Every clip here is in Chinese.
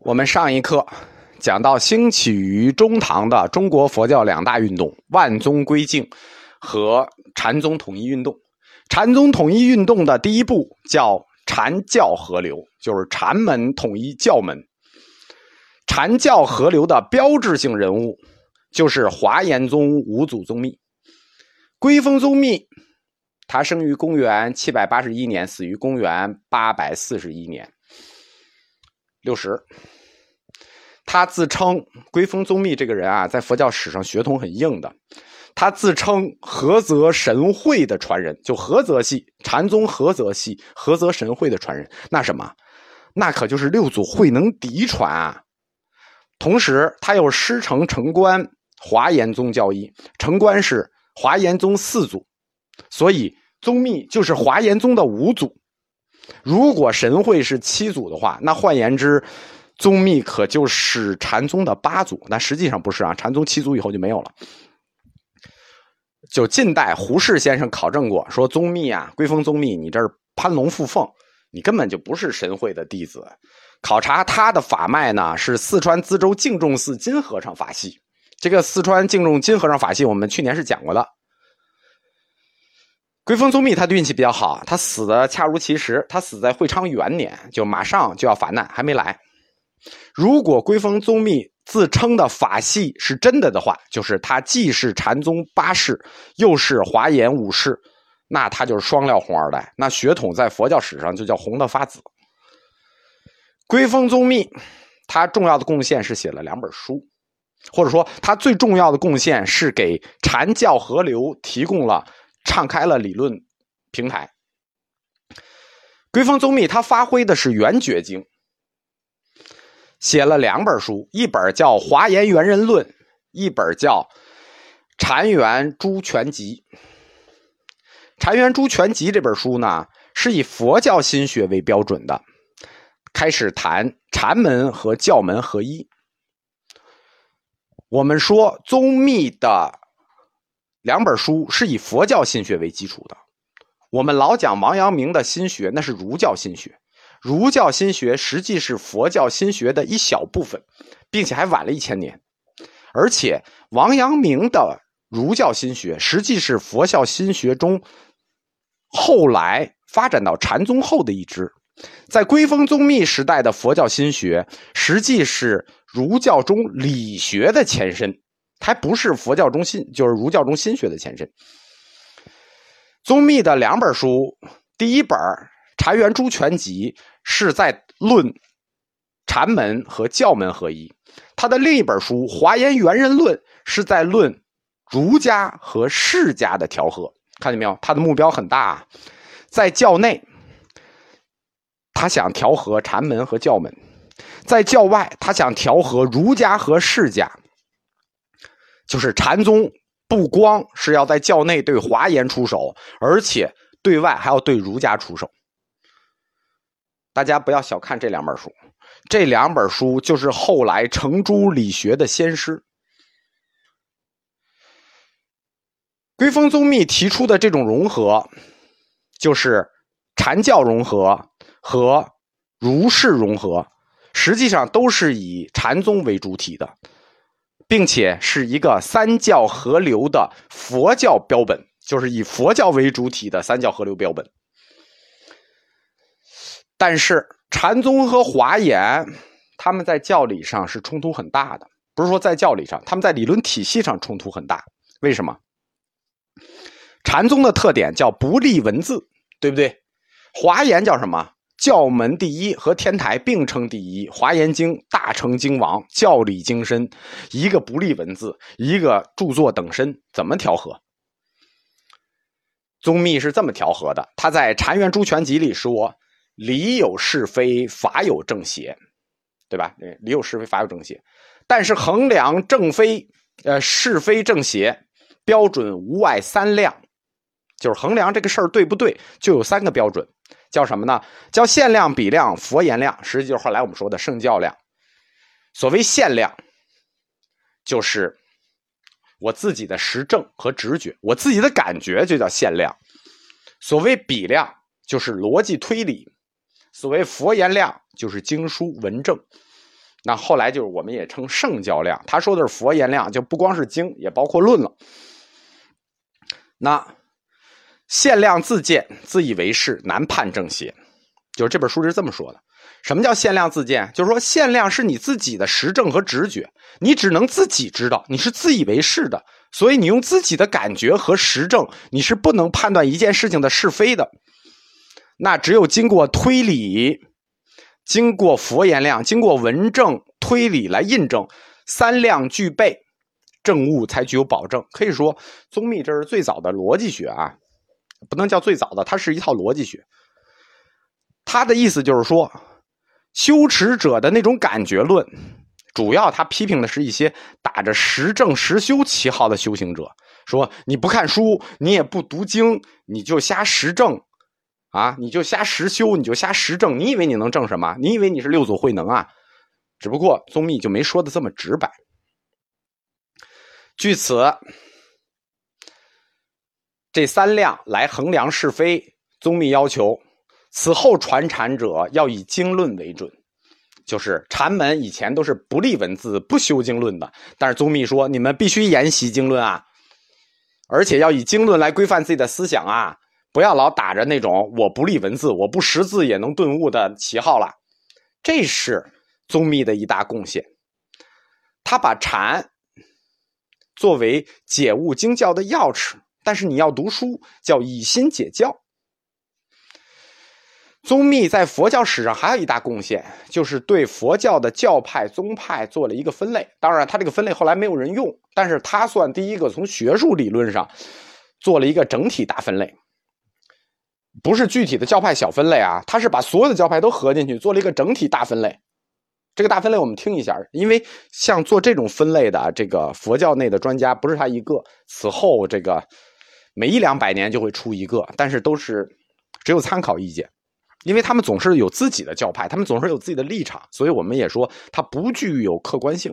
我们上一课讲到兴起于中唐的中国佛教两大运动——万宗归净和禅宗统一运动。禅宗统一运动的第一步叫禅教合流，就是禅门统一教门。禅教合流的标志性人物就是华严宗五祖宗密。归峰宗密，他生于公元七百八十一年，死于公元八百四十一年。六十，他自称归峰宗密这个人啊，在佛教史上血统很硬的。他自称菏泽神会的传人，就菏泽系禅宗菏泽系菏泽神会的传人。那什么，那可就是六祖慧能嫡传啊。同时，他又师承城关华严宗教义，城关是华严宗四祖，所以宗密就是华严宗的五祖。如果神会是七祖的话，那换言之，宗密可就是禅宗的八祖。那实际上不是啊，禅宗七祖以后就没有了。就近代胡适先生考证过，说宗密啊，归峰宗密，你这是攀龙附凤，你根本就不是神会的弟子。考察他的法脉呢，是四川资州净重寺金和尚法系。这个四川净重金和尚法系，我们去年是讲过的。归峰宗密他的运气比较好，他死的恰如其时，他死在会昌元年，就马上就要法难，还没来。如果归峰宗密自称的法系是真的的话，就是他既是禅宗八世，又是华严五世，那他就是双料红二代，那血统在佛教史上就叫红的发紫。归峰宗密他重要的贡献是写了两本书，或者说他最重要的贡献是给禅教合流提供了。敞开了理论平台。归峰宗密他发挥的是圆觉经，写了两本书，一本叫《华严圆人论》，一本叫《禅圆诸全集》。《禅圆诸全集》这本书呢，是以佛教心学为标准的，开始谈禅门和教门合一。我们说宗密的。两本书是以佛教心学为基础的。我们老讲王阳明的心学，那是儒教心学。儒教心学实际是佛教心学的一小部分，并且还晚了一千年。而且王阳明的儒教心学实际是佛教心学中后来发展到禅宗后的一支。在归峰宗密时代的佛教心学，实际是儒教中理学的前身。还不是佛教中心，就是儒教中心学的前身。宗密的两本书，第一本《禅圆诸全集》是在论禅门和教门合一；他的另一本书《华严圆人论》是在论儒家和释家的调和。看见没有？他的目标很大，在教内，他想调和禅门和教门；在教外，他想调和儒家和释家。就是禅宗不光是要在教内对华严出手，而且对外还要对儒家出手。大家不要小看这两本书，这两本书就是后来程朱理学的先师。归峰宗密提出的这种融合，就是禅教融合和儒释融合，实际上都是以禅宗为主体的。并且是一个三教合流的佛教标本，就是以佛教为主体的三教合流标本。但是禅宗和华严，他们在教理上是冲突很大的。不是说在教理上，他们在理论体系上冲突很大。为什么？禅宗的特点叫不立文字，对不对？华严叫什么？教门第一和天台并称第一，《华严经》大成经王，教理精深，一个不立文字，一个著作等身，怎么调和？宗密是这么调和的，他在《禅院诸全集》里说：“理有是非，法有正邪，对吧？理有是非，法有正邪。但是衡量正非，呃，是非正邪标准无外三量，就是衡量这个事儿对不对，就有三个标准。”叫什么呢？叫限量、比量、佛言量，实际就是后来我们说的圣教量。所谓限量，就是我自己的实证和直觉，我自己的感觉就叫限量。所谓比量，就是逻辑推理；所谓佛言量，就是经书文证。那后来就是我们也称圣教量，他说的是佛言量，就不光是经，也包括论了。那限量自见，自以为是，难判正邪。就是这本书是这么说的。什么叫限量自见？就是说限量是你自己的实证和直觉，你只能自己知道，你是自以为是的，所以你用自己的感觉和实证，你是不能判断一件事情的是非的。那只有经过推理，经过佛言量，经过文证推理来印证，三量具备，证物才具有保证。可以说，宗密这是最早的逻辑学啊，不能叫最早的，它是一套逻辑学。他的意思就是说。修持者的那种感觉论，主要他批评的是一些打着实证实修旗号的修行者，说你不看书，你也不读经，你就瞎实证，啊，你就瞎实修，你就瞎实证，你以为你能证什么？你以为你是六祖慧能啊？只不过宗密就没说的这么直白。据此，这三量来衡量是非，宗密要求。此后传禅者要以经论为准，就是禅门以前都是不立文字、不修经论的。但是宗密说，你们必须研习经论啊，而且要以经论来规范自己的思想啊，不要老打着那种我不立文字、我不识字也能顿悟的旗号了。这是宗密的一大贡献，他把禅作为解悟经教的钥匙。但是你要读书，叫以心解教。宗密在佛教史上还有一大贡献，就是对佛教的教派宗派做了一个分类。当然，他这个分类后来没有人用，但是他算第一个从学术理论上做了一个整体大分类，不是具体的教派小分类啊，他是把所有的教派都合进去做了一个整体大分类。这个大分类我们听一下，因为像做这种分类的这个佛教内的专家不是他一个，此后这个每一两百年就会出一个，但是都是只有参考意见。因为他们总是有自己的教派，他们总是有自己的立场，所以我们也说它不具有客观性。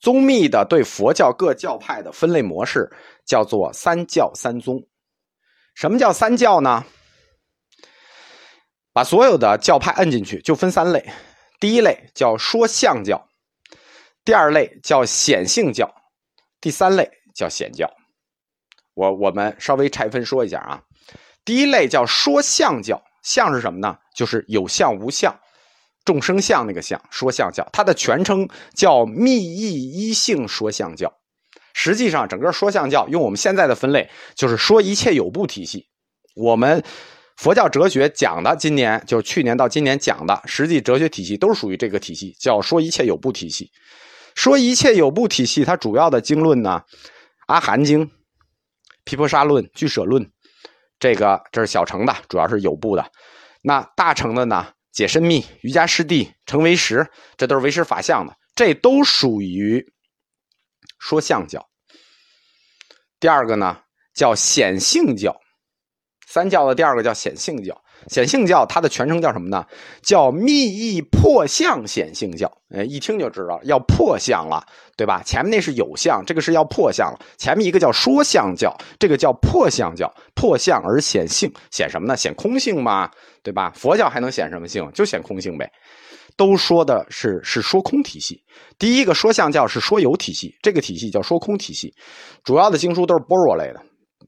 宗密的对佛教各教派的分类模式叫做三教三宗。什么叫三教呢？把所有的教派摁进去，就分三类。第一类叫说相教，第二类叫显性教，第三类叫显教。我我们稍微拆分说一下啊。第一类叫说相教，相是什么呢？就是有相无相，众生相那个相。说相教，它的全称叫密意一性说相教。实际上，整个说相教用我们现在的分类，就是说一切有部体系。我们佛教哲学讲的，今年就是去年到今年讲的，实际哲学体系都是属于这个体系，叫说一切有部体系。说一切有部体系，它主要的经论呢，《阿含经》《毗婆沙论》《俱舍论》。这个这是小乘的，主要是有部的。那大乘的呢？解深密、瑜伽师地、成为实，这都是唯识法相的，这都属于说相教。第二个呢，叫显性教。三教的第二个叫显性教。显性教它的全称叫什么呢？叫密意破相显性教。呃，一听就知道要破相了，对吧？前面那是有相，这个是要破相了。前面一个叫说相教，这个叫破相教，破相而显性，显什么呢？显空性嘛，对吧？佛教还能显什么性？就显空性呗。都说的是是说空体系。第一个说相教是说有体系，这个体系叫说空体系，主要的经书都是般若类的。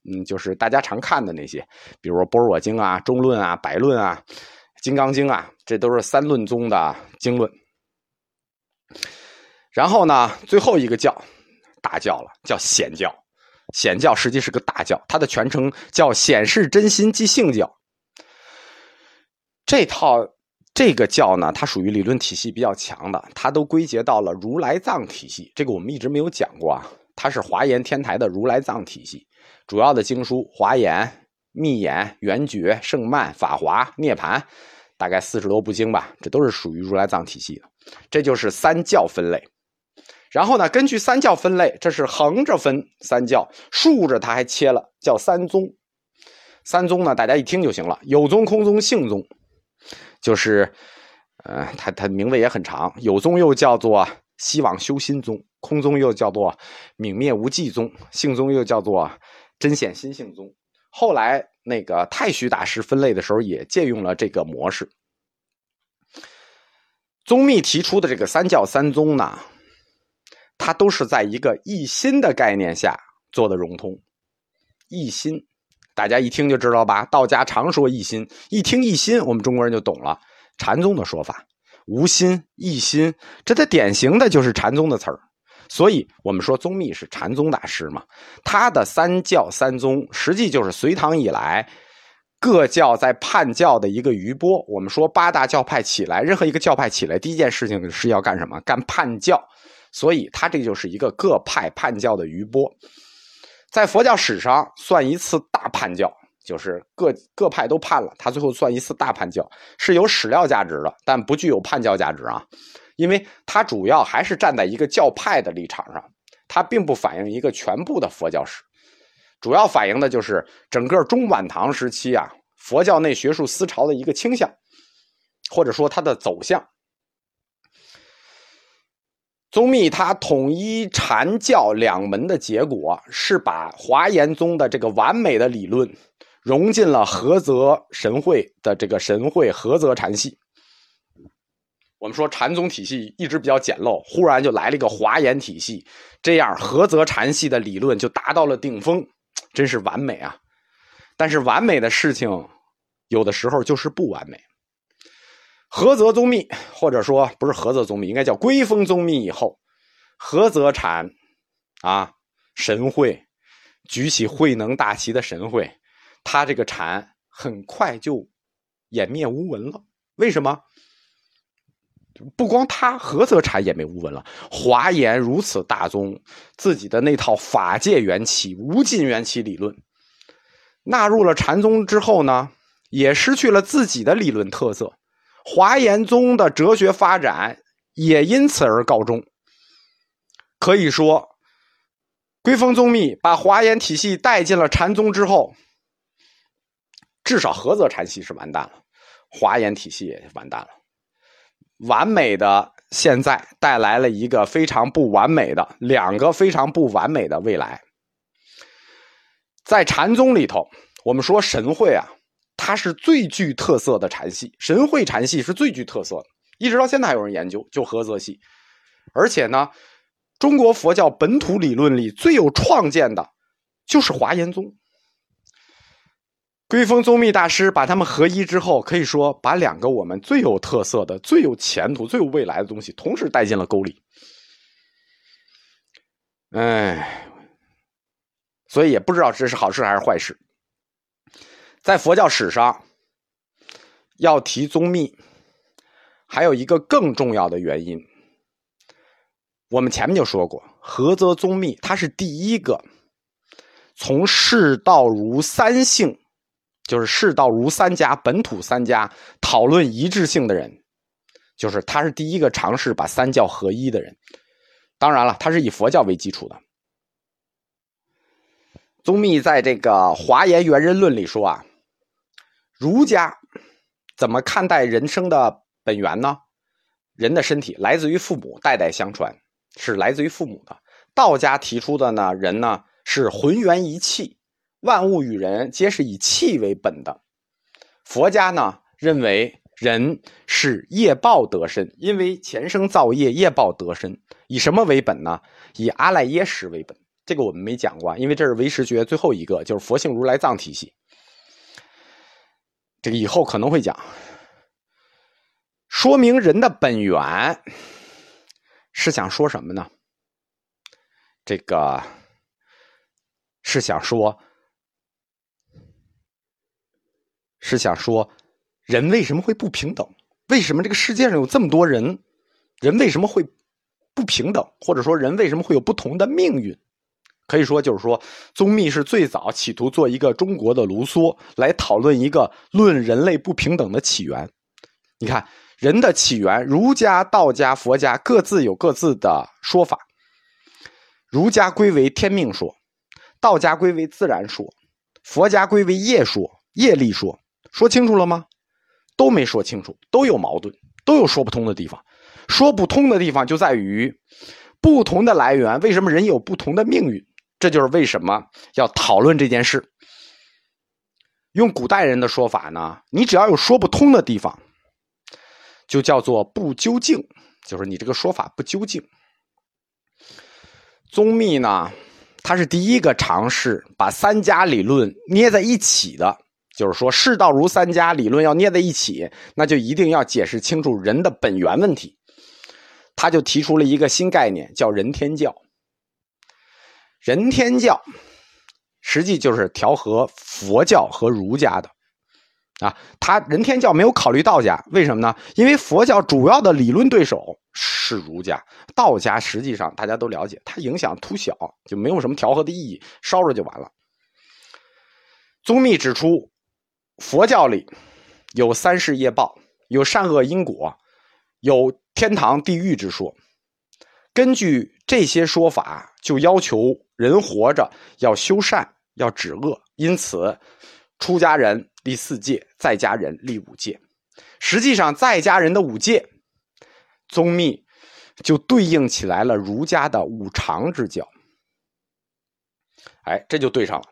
嗯，就是大家常看的那些，比如说《般若经》啊、《中论》啊、《百论》啊、《金刚经》啊，这都是三论宗的经论。然后呢，最后一个教，大教了，叫显教。显教实际是个大教，它的全称叫显示真心即性教。这套这个教呢，它属于理论体系比较强的，它都归结到了如来藏体系。这个我们一直没有讲过啊，它是华严天台的如来藏体系。主要的经书《华严》《密眼》《圆觉》《圣曼》《法华》《涅盘》，大概四十多部经吧，这都是属于如来藏体系的。这就是三教分类。然后呢，根据三教分类，这是横着分三教，竖着它还切了，叫三宗。三宗呢，大家一听就行了：有宗、空宗、性宗。就是，呃，它它名字也很长，有宗又叫做希望修心宗，空宗又叫做泯灭无忌宗，性宗又叫做。真显心性宗，后来那个太虚大师分类的时候也借用了这个模式。宗密提出的这个三教三宗呢，它都是在一个一心的概念下做的融通。一心，大家一听就知道吧？道家常说一心，一听一心，我们中国人就懂了。禅宗的说法，无心一心，这它典型的就是禅宗的词儿。所以我们说宗密是禅宗大师嘛，他的三教三宗实际就是隋唐以来各教在叛教的一个余波。我们说八大教派起来，任何一个教派起来，第一件事情是要干什么？干叛教。所以他这就是一个各派叛教的余波，在佛教史上算一次大叛教，就是各各派都叛了，他最后算一次大叛教，是有史料价值的，但不具有叛教价值啊。因为它主要还是站在一个教派的立场上，它并不反映一个全部的佛教史，主要反映的就是整个中晚唐时期啊佛教内学术思潮的一个倾向，或者说它的走向。宗密他统一禅教两门的结果，是把华严宗的这个完美的理论融进了菏泽神会的这个神会菏泽禅系。我们说禅宗体系一直比较简陋，忽然就来了一个华严体系，这样菏泽禅系的理论就达到了顶峰，真是完美啊！但是完美的事情，有的时候就是不完美。菏泽宗密，或者说不是菏泽宗密，应该叫归峰宗密以后，菏泽禅啊神会举起慧能大旗的神会，他这个禅很快就湮灭无闻了。为什么？不光他菏泽禅也没无闻了，华严如此大宗，自己的那套法界缘起、无尽缘起理论，纳入了禅宗之后呢，也失去了自己的理论特色。华严宗的哲学发展也因此而告终。可以说，归峰宗密把华严体系带进了禅宗之后，至少菏泽禅系是完蛋了，华严体系也完蛋了。完美的现在带来了一个非常不完美的两个非常不完美的未来。在禅宗里头，我们说神会啊，它是最具特色的禅系，神会禅系是最具特色的，一直到现在还有人研究，就菏泽系。而且呢，中国佛教本土理论里最有创建的，就是华严宗。归峰宗密大师把他们合一之后，可以说把两个我们最有特色的、最有前途、最有未来的东西同时带进了沟里。哎，所以也不知道这是好事还是坏事。在佛教史上，要提宗密，还有一个更重要的原因。我们前面就说过，菏泽宗密他是第一个从释道儒三性。就是世道儒三家本土三家讨论一致性的人，就是他是第一个尝试把三教合一的人。当然了，他是以佛教为基础的。宗密在这个《华严圆人论》里说啊，儒家怎么看待人生的本源呢？人的身体来自于父母，代代相传是来自于父母的。道家提出的呢，人呢是浑元一气。万物与人皆是以气为本的。佛家呢认为人是业报得身，因为前生造业，业报得身。以什么为本呢？以阿赖耶识为本。这个我们没讲过，因为这是唯识学最后一个，就是佛性如来藏体系。这个以后可能会讲，说明人的本源是想说什么呢？这个是想说。是想说，人为什么会不平等？为什么这个世界上有这么多人？人为什么会不平等？或者说，人为什么会有不同的命运？可以说，就是说，宗密是最早企图做一个中国的卢梭，来讨论一个论人类不平等的起源。你看，人的起源，儒家、道家、佛家各自有各自的说法。儒家归为天命说，道家归为自然说，佛家归为业说、业力说。说清楚了吗？都没说清楚，都有矛盾，都有说不通的地方。说不通的地方就在于不同的来源，为什么人有不同的命运？这就是为什么要讨论这件事。用古代人的说法呢，你只要有说不通的地方，就叫做不究竟，就是你这个说法不究竟。宗密呢，他是第一个尝试把三家理论捏在一起的，就是说世道如三家理论要捏在一起，那就一定要解释清楚人的本源问题。他就提出了一个新概念，叫人天教。人天教实际就是调和佛教和儒家的啊。他人天教没有考虑道家，为什么呢？因为佛教主要的理论对手是儒家，道家实际上大家都了解，它影响突小，就没有什么调和的意义，烧着就完了。宗密指出，佛教里有三世业报，有善恶因果，有。天堂、地狱之说，根据这些说法，就要求人活着要修善，要止恶。因此，出家人立四戒，在家人立五戒。实际上，在家人的五戒，宗密就对应起来了儒家的五常之教。哎，这就对上了。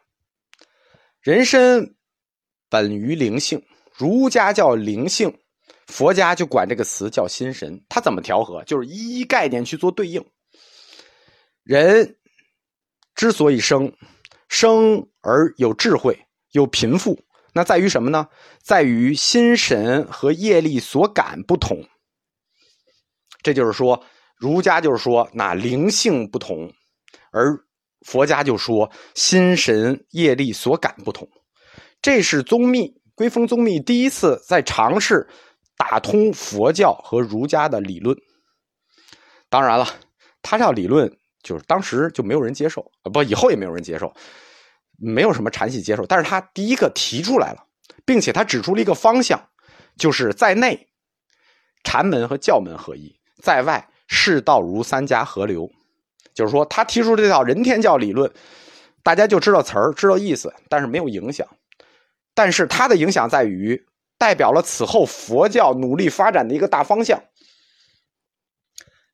人身本于灵性，儒家叫灵性。佛家就管这个词叫心神，它怎么调和？就是一一概念去做对应。人之所以生，生而有智慧、有贫富，那在于什么呢？在于心神和业力所感不同。这就是说，儒家就是说那灵性不同，而佛家就说心神业力所感不同。这是宗密归峰宗密第一次在尝试。打通佛教和儒家的理论，当然了，他这套理论就是当时就没有人接受啊，不，以后也没有人接受，没有什么禅系接受。但是他第一个提出来了，并且他指出了一个方向，就是在内禅门和教门合一，在外世道儒三家合流。就是说，他提出这套人天教理论，大家就知道词儿，知道意思，但是没有影响。但是它的影响在于。代表了此后佛教努力发展的一个大方向。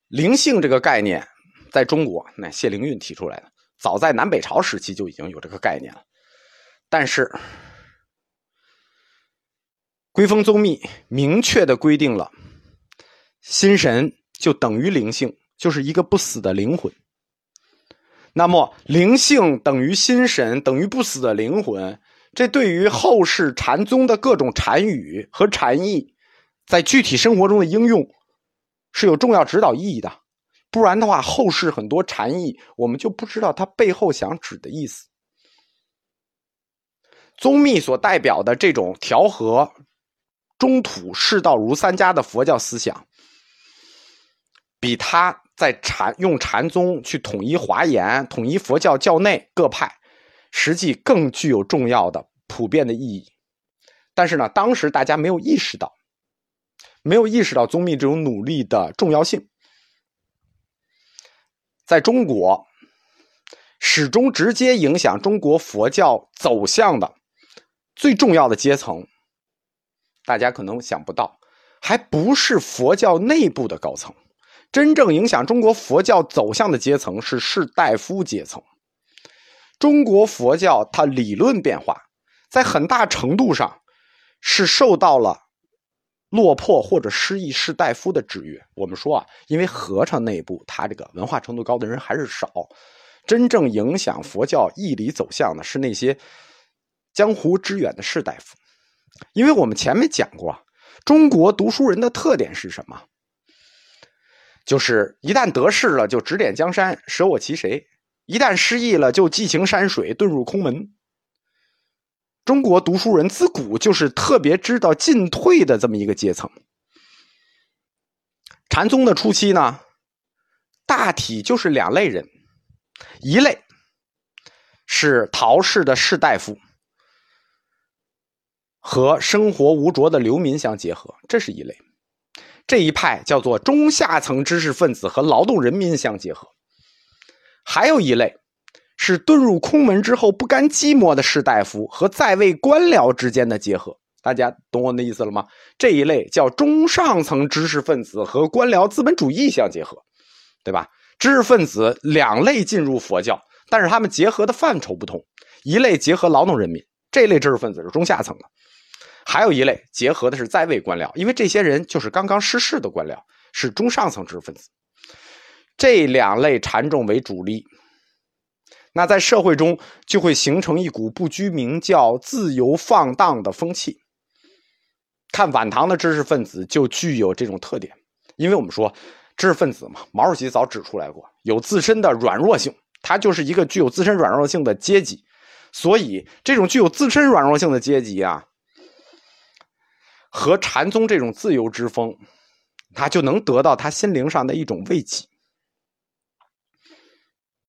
灵性这个概念，在中国，那谢灵运提出来的，早在南北朝时期就已经有这个概念了。但是，归风宗密明确的规定了，心神就等于灵性，就是一个不死的灵魂。那么，灵性等于心神，等于不死的灵魂。这对于后世禅宗的各种禅语和禅意，在具体生活中的应用是有重要指导意义的。不然的话，后世很多禅意我们就不知道它背后想指的意思。宗密所代表的这种调和中土世道儒三家的佛教思想，比他在禅用禅宗去统一华严、统一佛教教内各派。实际更具有重要的普遍的意义，但是呢，当时大家没有意识到，没有意识到宗密这种努力的重要性。在中国，始终直接影响中国佛教走向的最重要的阶层，大家可能想不到，还不是佛教内部的高层，真正影响中国佛教走向的阶层是士大夫阶层。中国佛教它理论变化，在很大程度上是受到了落魄或者失意士大夫的制约。我们说啊，因为和尚内部他这个文化程度高的人还是少，真正影响佛教义理走向的是那些江湖之远的士大夫。因为我们前面讲过，中国读书人的特点是什么？就是一旦得势了，就指点江山，舍我其谁。一旦失意了，就寄情山水，遁入空门。中国读书人自古就是特别知道进退的这么一个阶层。禅宗的初期呢，大体就是两类人，一类是陶氏的士大夫和生活无着的流民相结合，这是一类；这一派叫做中下层知识分子和劳动人民相结合。还有一类，是遁入空门之后不甘寂寞的士大夫和在位官僚之间的结合。大家懂我的意思了吗？这一类叫中上层知识分子和官僚资本主义相结合，对吧？知识分子两类进入佛教，但是他们结合的范畴不同。一类结合劳动人民，这类知识分子是中下层的；还有一类结合的是在位官僚，因为这些人就是刚刚失势的官僚，是中上层知识分子。这两类禅众为主力，那在社会中就会形成一股不拘名教、自由放荡的风气。看晚唐的知识分子就具有这种特点，因为我们说知识分子嘛，毛主席早指出来过，有自身的软弱性，他就是一个具有自身软弱性的阶级，所以这种具有自身软弱性的阶级啊。和禅宗这种自由之风，他就能得到他心灵上的一种慰藉。